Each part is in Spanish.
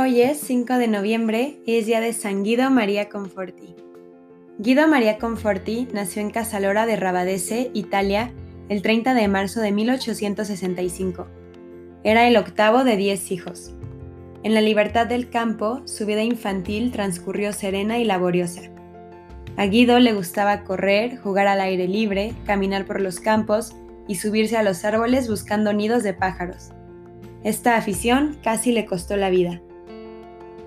Hoy es 5 de noviembre y es día de San Guido María Conforti. Guido María Conforti nació en Casalora de Rabadese, Italia, el 30 de marzo de 1865. Era el octavo de diez hijos. En la libertad del campo, su vida infantil transcurrió serena y laboriosa. A Guido le gustaba correr, jugar al aire libre, caminar por los campos y subirse a los árboles buscando nidos de pájaros. Esta afición casi le costó la vida.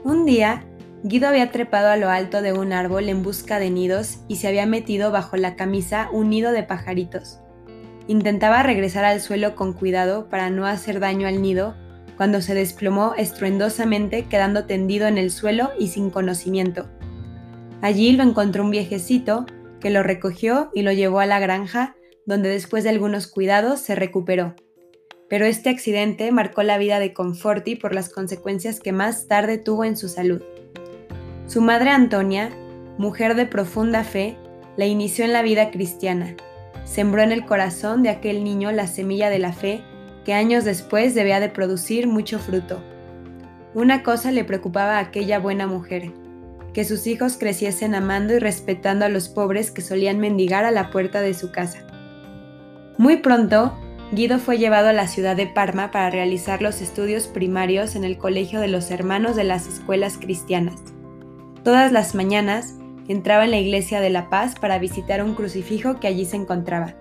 Un día, Guido había trepado a lo alto de un árbol en busca de nidos y se había metido bajo la camisa un nido de pajaritos. Intentaba regresar al suelo con cuidado para no hacer daño al nido cuando se desplomó estruendosamente quedando tendido en el suelo y sin conocimiento. Allí lo encontró un viejecito que lo recogió y lo llevó a la granja donde después de algunos cuidados se recuperó pero este accidente marcó la vida de Conforti por las consecuencias que más tarde tuvo en su salud. Su madre Antonia, mujer de profunda fe, la inició en la vida cristiana. Sembró en el corazón de aquel niño la semilla de la fe que años después debía de producir mucho fruto. Una cosa le preocupaba a aquella buena mujer, que sus hijos creciesen amando y respetando a los pobres que solían mendigar a la puerta de su casa. Muy pronto, Guido fue llevado a la ciudad de Parma para realizar los estudios primarios en el Colegio de los Hermanos de las Escuelas Cristianas. Todas las mañanas entraba en la iglesia de La Paz para visitar un crucifijo que allí se encontraba.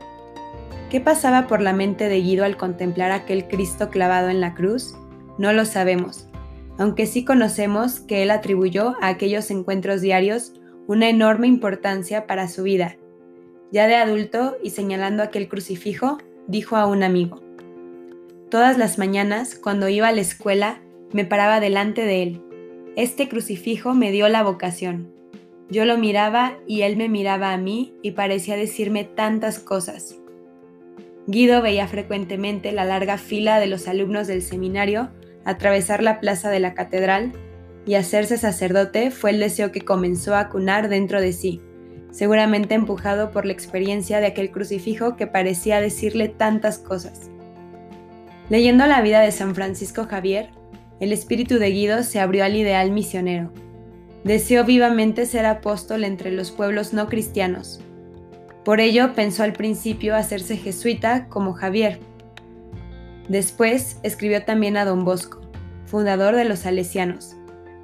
¿Qué pasaba por la mente de Guido al contemplar aquel Cristo clavado en la cruz? No lo sabemos, aunque sí conocemos que él atribuyó a aquellos encuentros diarios una enorme importancia para su vida. Ya de adulto y señalando aquel crucifijo, dijo a un amigo. Todas las mañanas, cuando iba a la escuela, me paraba delante de él. Este crucifijo me dio la vocación. Yo lo miraba y él me miraba a mí y parecía decirme tantas cosas. Guido veía frecuentemente la larga fila de los alumnos del seminario atravesar la plaza de la catedral y hacerse sacerdote fue el deseo que comenzó a cunar dentro de sí seguramente empujado por la experiencia de aquel crucifijo que parecía decirle tantas cosas. Leyendo la vida de San Francisco Javier, el espíritu de Guido se abrió al ideal misionero. Deseó vivamente ser apóstol entre los pueblos no cristianos. Por ello pensó al principio hacerse jesuita como Javier. Después escribió también a Don Bosco, fundador de los salesianos,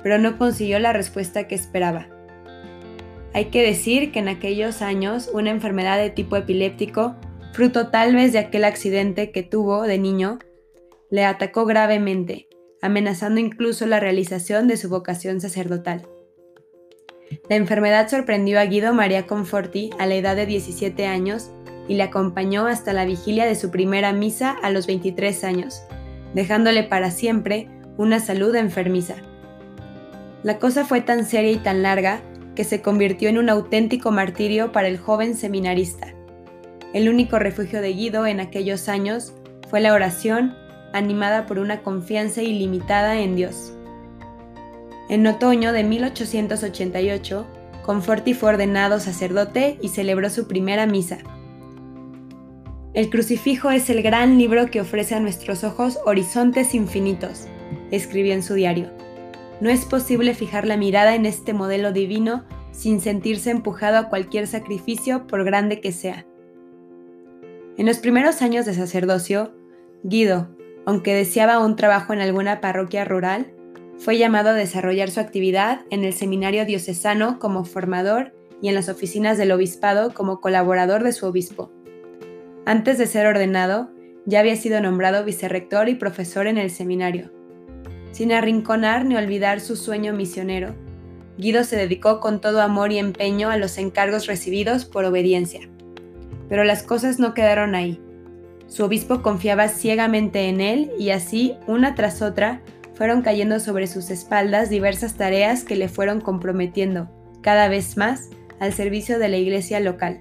pero no consiguió la respuesta que esperaba. Hay que decir que en aquellos años una enfermedad de tipo epiléptico, fruto tal vez de aquel accidente que tuvo de niño, le atacó gravemente, amenazando incluso la realización de su vocación sacerdotal. La enfermedad sorprendió a Guido María Conforti a la edad de 17 años y le acompañó hasta la vigilia de su primera misa a los 23 años, dejándole para siempre una salud enfermiza. La cosa fue tan seria y tan larga que se convirtió en un auténtico martirio para el joven seminarista. El único refugio de Guido en aquellos años fue la oración, animada por una confianza ilimitada en Dios. En otoño de 1888, Conforti fue ordenado sacerdote y celebró su primera misa. El crucifijo es el gran libro que ofrece a nuestros ojos horizontes infinitos, escribió en su diario. No es posible fijar la mirada en este modelo divino sin sentirse empujado a cualquier sacrificio por grande que sea. En los primeros años de sacerdocio, Guido, aunque deseaba un trabajo en alguna parroquia rural, fue llamado a desarrollar su actividad en el seminario diocesano como formador y en las oficinas del obispado como colaborador de su obispo. Antes de ser ordenado, ya había sido nombrado vicerrector y profesor en el seminario sin arrinconar ni olvidar su sueño misionero. Guido se dedicó con todo amor y empeño a los encargos recibidos por obediencia. Pero las cosas no quedaron ahí. Su obispo confiaba ciegamente en él y así, una tras otra, fueron cayendo sobre sus espaldas diversas tareas que le fueron comprometiendo, cada vez más, al servicio de la iglesia local.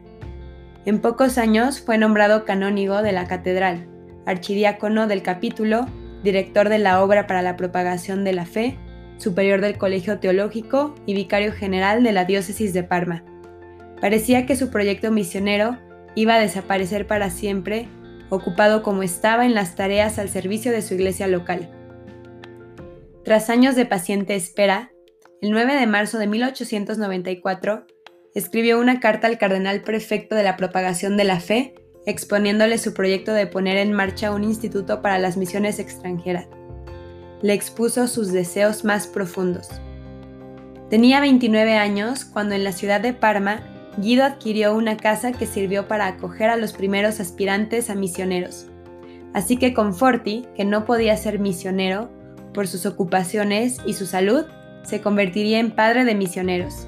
En pocos años fue nombrado canónigo de la catedral, archidiácono del capítulo director de la Obra para la Propagación de la Fe, superior del Colegio Teológico y vicario general de la Diócesis de Parma. Parecía que su proyecto misionero iba a desaparecer para siempre, ocupado como estaba en las tareas al servicio de su iglesia local. Tras años de paciente espera, el 9 de marzo de 1894, escribió una carta al cardenal prefecto de la propagación de la fe, exponiéndole su proyecto de poner en marcha un instituto para las misiones extranjeras. Le expuso sus deseos más profundos. Tenía 29 años cuando en la ciudad de Parma, Guido adquirió una casa que sirvió para acoger a los primeros aspirantes a misioneros. Así que Conforti, que no podía ser misionero por sus ocupaciones y su salud, se convertiría en padre de misioneros.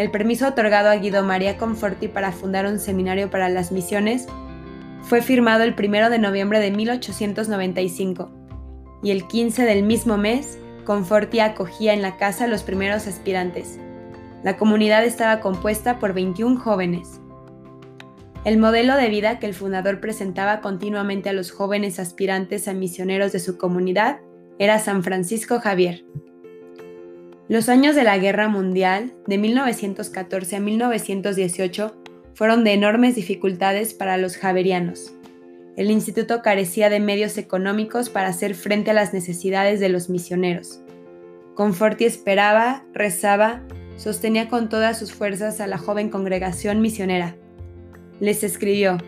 El permiso otorgado a Guido María Conforti para fundar un seminario para las misiones fue firmado el 1 de noviembre de 1895 y el 15 del mismo mes Conforti acogía en la casa a los primeros aspirantes. La comunidad estaba compuesta por 21 jóvenes. El modelo de vida que el fundador presentaba continuamente a los jóvenes aspirantes a misioneros de su comunidad era San Francisco Javier. Los años de la Guerra Mundial, de 1914 a 1918, fueron de enormes dificultades para los javerianos. El instituto carecía de medios económicos para hacer frente a las necesidades de los misioneros. Conforti esperaba, rezaba, sostenía con todas sus fuerzas a la joven congregación misionera les escribió,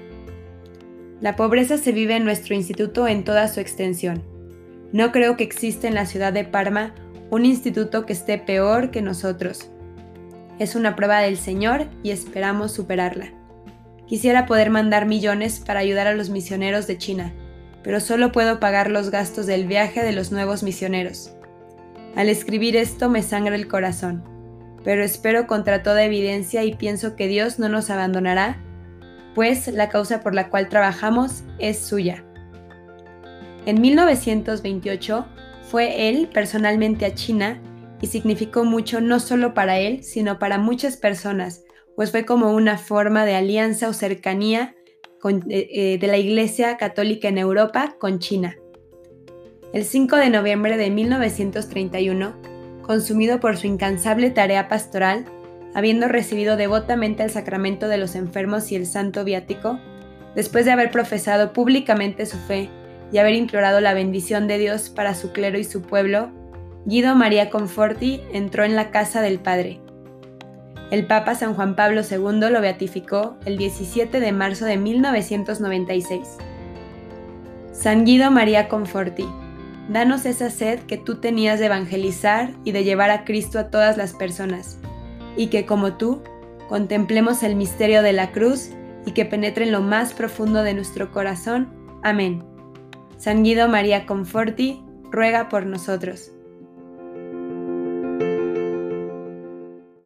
La pobreza se vive en nuestro instituto en toda su extensión. No creo que exista en la ciudad de Parma un instituto que esté peor que nosotros. Es una prueba del Señor y esperamos superarla. Quisiera poder mandar millones para ayudar a los misioneros de China, pero solo puedo pagar los gastos del viaje de los nuevos misioneros. Al escribir esto me sangra el corazón, pero espero contra toda evidencia y pienso que Dios no nos abandonará pues la causa por la cual trabajamos es suya. En 1928 fue él personalmente a China y significó mucho no solo para él, sino para muchas personas, pues fue como una forma de alianza o cercanía eh, eh, de la Iglesia Católica en Europa con China. El 5 de noviembre de 1931, consumido por su incansable tarea pastoral, habiendo recibido devotamente el sacramento de los enfermos y el santo viático, después de haber profesado públicamente su fe y haber implorado la bendición de Dios para su clero y su pueblo, Guido María Conforti entró en la casa del Padre. El Papa San Juan Pablo II lo beatificó el 17 de marzo de 1996. San Guido María Conforti, danos esa sed que tú tenías de evangelizar y de llevar a Cristo a todas las personas y que como tú contemplemos el misterio de la cruz y que penetre en lo más profundo de nuestro corazón. Amén. San Guido María Conforti, ruega por nosotros.